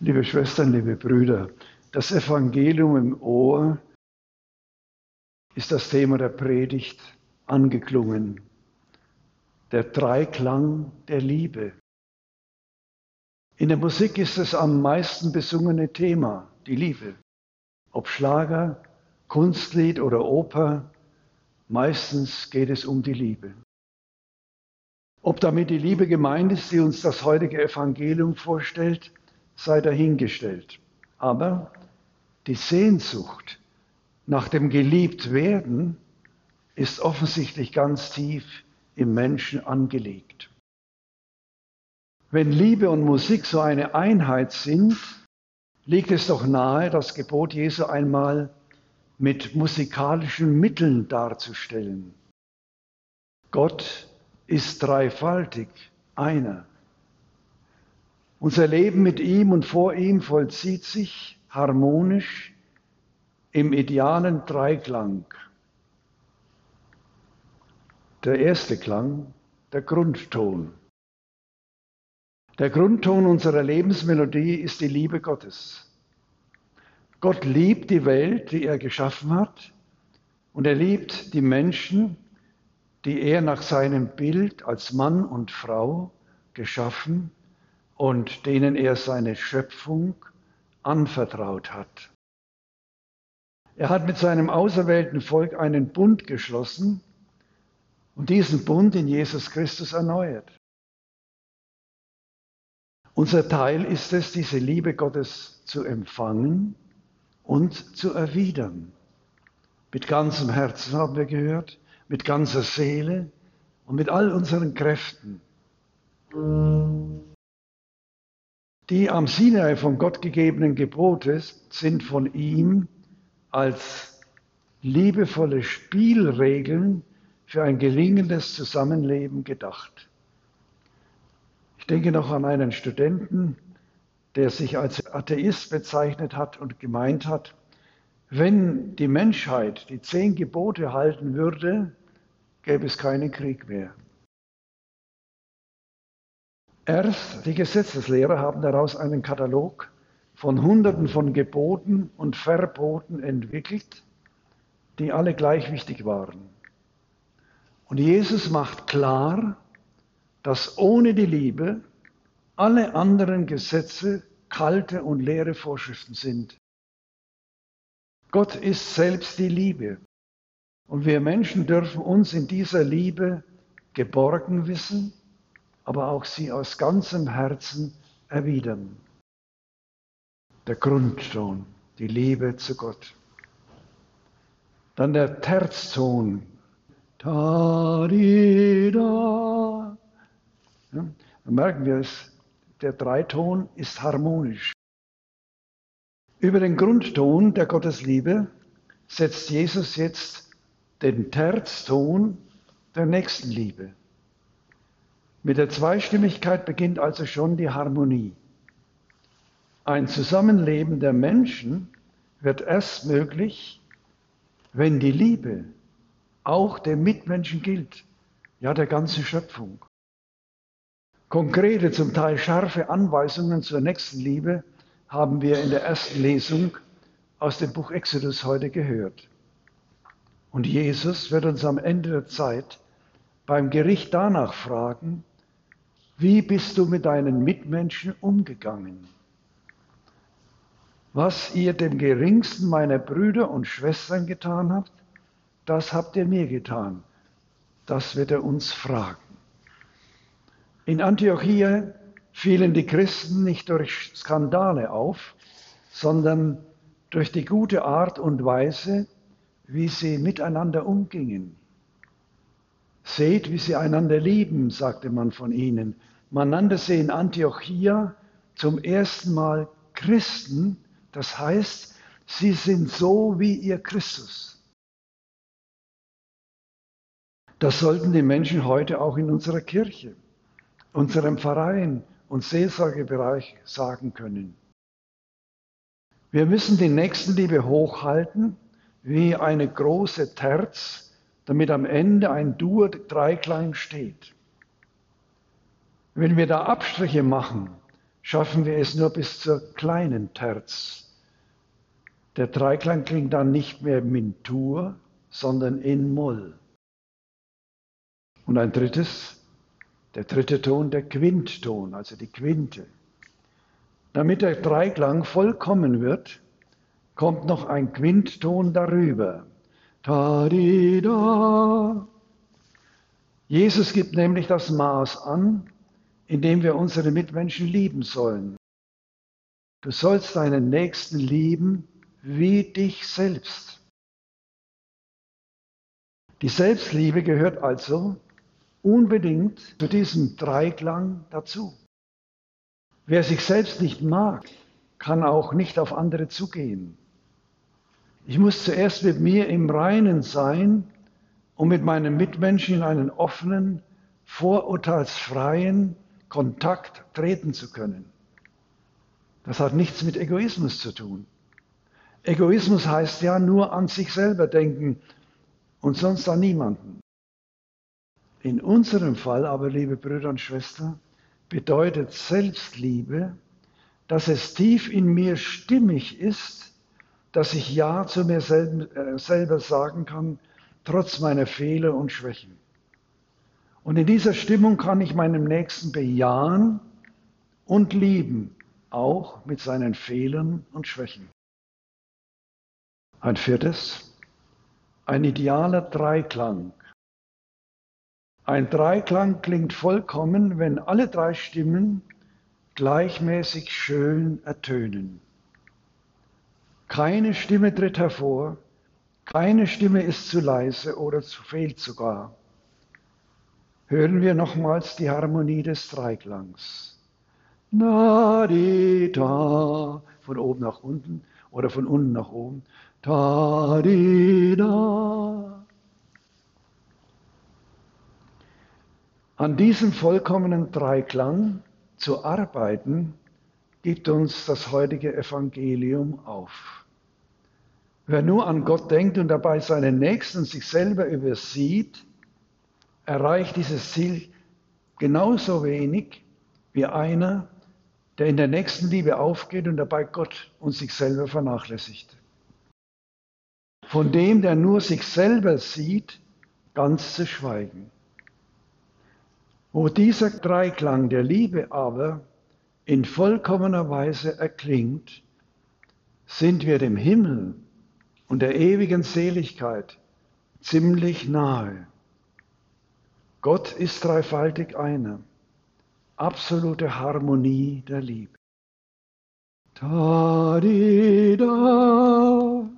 Liebe Schwestern, liebe Brüder, das Evangelium im Ohr ist das Thema der Predigt angeklungen. Der Dreiklang der Liebe. In der Musik ist das am meisten besungene Thema, die Liebe. Ob Schlager, Kunstlied oder Oper, meistens geht es um die Liebe. Ob damit die Liebe gemeint ist, die uns das heutige Evangelium vorstellt, sei dahingestellt. Aber die Sehnsucht nach dem Geliebtwerden ist offensichtlich ganz tief im Menschen angelegt. Wenn Liebe und Musik so eine Einheit sind, liegt es doch nahe, das Gebot Jesu einmal mit musikalischen Mitteln darzustellen. Gott ist dreifaltig, einer. Unser Leben mit ihm und vor ihm vollzieht sich harmonisch im idealen Dreiklang. Der erste Klang, der Grundton. Der Grundton unserer Lebensmelodie ist die Liebe Gottes. Gott liebt die Welt, die er geschaffen hat, und er liebt die Menschen, die er nach seinem Bild als Mann und Frau geschaffen hat und denen er seine Schöpfung anvertraut hat. Er hat mit seinem auserwählten Volk einen Bund geschlossen und diesen Bund in Jesus Christus erneuert. Unser Teil ist es, diese Liebe Gottes zu empfangen und zu erwidern. Mit ganzem Herzen haben wir gehört, mit ganzer Seele und mit all unseren Kräften. Die am Sinai von Gott gegebenen Gebote sind von ihm als liebevolle Spielregeln für ein gelingendes Zusammenleben gedacht. Ich denke noch an einen Studenten, der sich als Atheist bezeichnet hat und gemeint hat, wenn die Menschheit die zehn Gebote halten würde, gäbe es keinen Krieg mehr. Erst die Gesetzeslehrer haben daraus einen Katalog von Hunderten von Geboten und Verboten entwickelt, die alle gleich wichtig waren. Und Jesus macht klar, dass ohne die Liebe alle anderen Gesetze kalte und leere Vorschriften sind. Gott ist selbst die Liebe. Und wir Menschen dürfen uns in dieser Liebe geborgen wissen aber auch sie aus ganzem Herzen erwidern. Der Grundton, die Liebe zu Gott. Dann der Terzton. Da, di, da. Ja, dann merken wir es, der Dreiton ist harmonisch. Über den Grundton der Gottesliebe setzt Jesus jetzt den Terzton der Nächstenliebe. Mit der Zweistimmigkeit beginnt also schon die Harmonie. Ein Zusammenleben der Menschen wird erst möglich, wenn die Liebe auch dem Mitmenschen gilt, ja der ganzen Schöpfung. Konkrete, zum Teil scharfe Anweisungen zur nächsten Liebe haben wir in der ersten Lesung aus dem Buch Exodus heute gehört. Und Jesus wird uns am Ende der Zeit beim Gericht danach fragen, wie bist du mit deinen Mitmenschen umgegangen? Was ihr dem geringsten meiner Brüder und Schwestern getan habt, das habt ihr mir getan. Das wird er uns fragen. In Antiochia fielen die Christen nicht durch Skandale auf, sondern durch die gute Art und Weise, wie sie miteinander umgingen. Seht, wie sie einander lieben, sagte man von ihnen. Man nannte sie in Antiochia zum ersten Mal Christen, das heißt, sie sind so wie ihr Christus. Das sollten die Menschen heute auch in unserer Kirche, unserem Verein und Seelsorgebereich sagen können. Wir müssen die Nächstenliebe hochhalten wie eine große Terz damit am Ende ein Dur-Dreiklang steht. Wenn wir da Abstriche machen, schaffen wir es nur bis zur kleinen Terz. Der Dreiklang klingt dann nicht mehr Mintur, sondern in Moll. Und ein drittes, der dritte Ton, der Quintton, also die Quinte. Damit der Dreiklang vollkommen wird, kommt noch ein Quintton darüber. Ta-di-da. Jesus gibt nämlich das Maß an, in dem wir unsere Mitmenschen lieben sollen. Du sollst deinen Nächsten lieben wie dich selbst. Die Selbstliebe gehört also unbedingt zu diesem Dreiklang dazu. Wer sich selbst nicht mag, kann auch nicht auf andere zugehen. Ich muss zuerst mit mir im Reinen sein, um mit meinen Mitmenschen in einen offenen, vorurteilsfreien Kontakt treten zu können. Das hat nichts mit Egoismus zu tun. Egoismus heißt ja nur an sich selber denken und sonst an niemanden. In unserem Fall aber, liebe Brüder und Schwestern, bedeutet Selbstliebe, dass es tief in mir stimmig ist, dass ich Ja zu mir äh, selber sagen kann, trotz meiner Fehler und Schwächen. Und in dieser Stimmung kann ich meinem Nächsten bejahen und lieben, auch mit seinen Fehlern und Schwächen. Ein viertes, ein idealer Dreiklang. Ein Dreiklang klingt vollkommen, wenn alle drei Stimmen gleichmäßig schön ertönen. Keine Stimme tritt hervor, keine Stimme ist zu leise oder zu fehlt sogar. Hören wir nochmals die Harmonie des Dreiklangs. Na, di, da, von oben nach unten oder von unten nach oben. Da, di, da. An diesem vollkommenen Dreiklang zu arbeiten, gibt uns das heutige Evangelium auf. Wer nur an Gott denkt und dabei seinen Nächsten sich selber übersieht, erreicht dieses Ziel genauso wenig wie einer, der in der nächsten Liebe aufgeht und dabei Gott und sich selber vernachlässigt. Von dem, der nur sich selber sieht, ganz zu schweigen. Wo dieser Dreiklang der Liebe aber in vollkommener Weise erklingt, sind wir dem Himmel und der ewigen Seligkeit ziemlich nahe. Gott ist dreifaltig einer. Absolute Harmonie der Liebe. Ta -di -da.